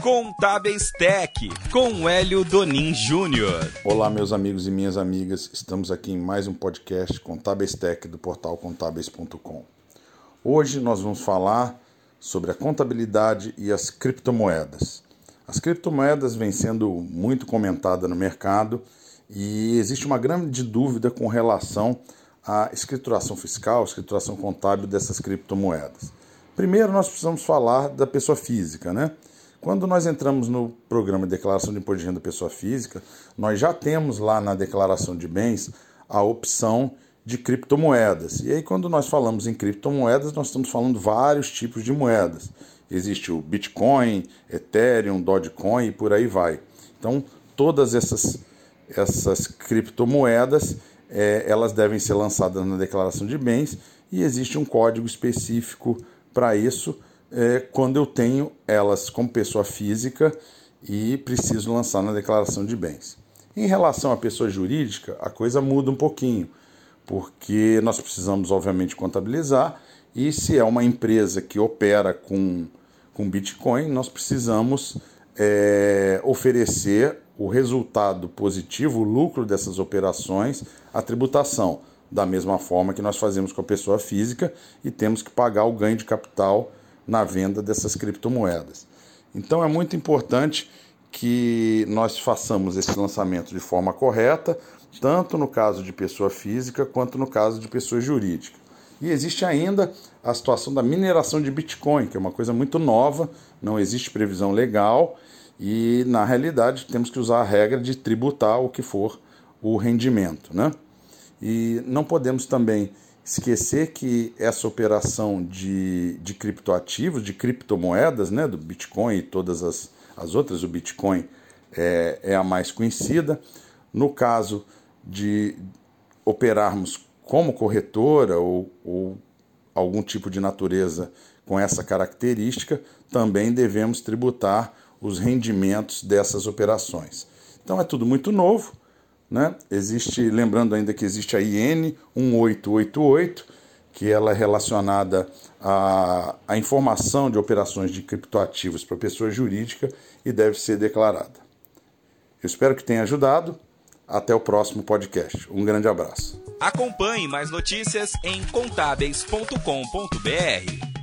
Contábeis Tech, com Hélio Donin Júnior. Olá, meus amigos e minhas amigas. Estamos aqui em mais um podcast Contábeis Tech do portal contábeis.com. Hoje nós vamos falar sobre a contabilidade e as criptomoedas. As criptomoedas vêm sendo muito comentadas no mercado e existe uma grande dúvida com relação à escrituração fiscal, escrituração contábil dessas criptomoedas. Primeiro, nós precisamos falar da pessoa física, né? Quando nós entramos no programa de declaração de imposto de renda pessoa física, nós já temos lá na declaração de bens a opção de criptomoedas. E aí, quando nós falamos em criptomoedas, nós estamos falando vários tipos de moedas. Existe o Bitcoin, Ethereum, Dogecoin e por aí vai. Então, todas essas, essas criptomoedas é, elas devem ser lançadas na declaração de bens e existe um código específico para isso é, quando eu tenho elas como pessoa física e preciso lançar na declaração de bens. Em relação à pessoa jurídica, a coisa muda um pouquinho, porque nós precisamos, obviamente, contabilizar e se é uma empresa que opera com, com Bitcoin, nós precisamos é, oferecer o resultado positivo, o lucro dessas operações, à tributação, da mesma forma que nós fazemos com a pessoa física e temos que pagar o ganho de capital na venda dessas criptomoedas. Então é muito importante que nós façamos esse lançamento de forma correta, tanto no caso de pessoa física quanto no caso de pessoa jurídica. E existe ainda a situação da mineração de Bitcoin, que é uma coisa muito nova, não existe previsão legal e, na realidade, temos que usar a regra de tributar o que for o rendimento. Né? E não podemos também esquecer que essa operação de, de criptoativos, de criptomoedas, né, do Bitcoin e todas as, as outras, o Bitcoin é, é a mais conhecida. No caso de operarmos como corretora ou, ou algum tipo de natureza com essa característica, também devemos tributar os rendimentos dessas operações. Então é tudo muito novo né? Existe, lembrando ainda que existe a IN 1888, que ela é relacionada à, à informação de operações de criptoativos para pessoa jurídica e deve ser declarada. Eu espero que tenha ajudado. Até o próximo podcast. Um grande abraço. Acompanhe mais notícias em contábeis.com.br.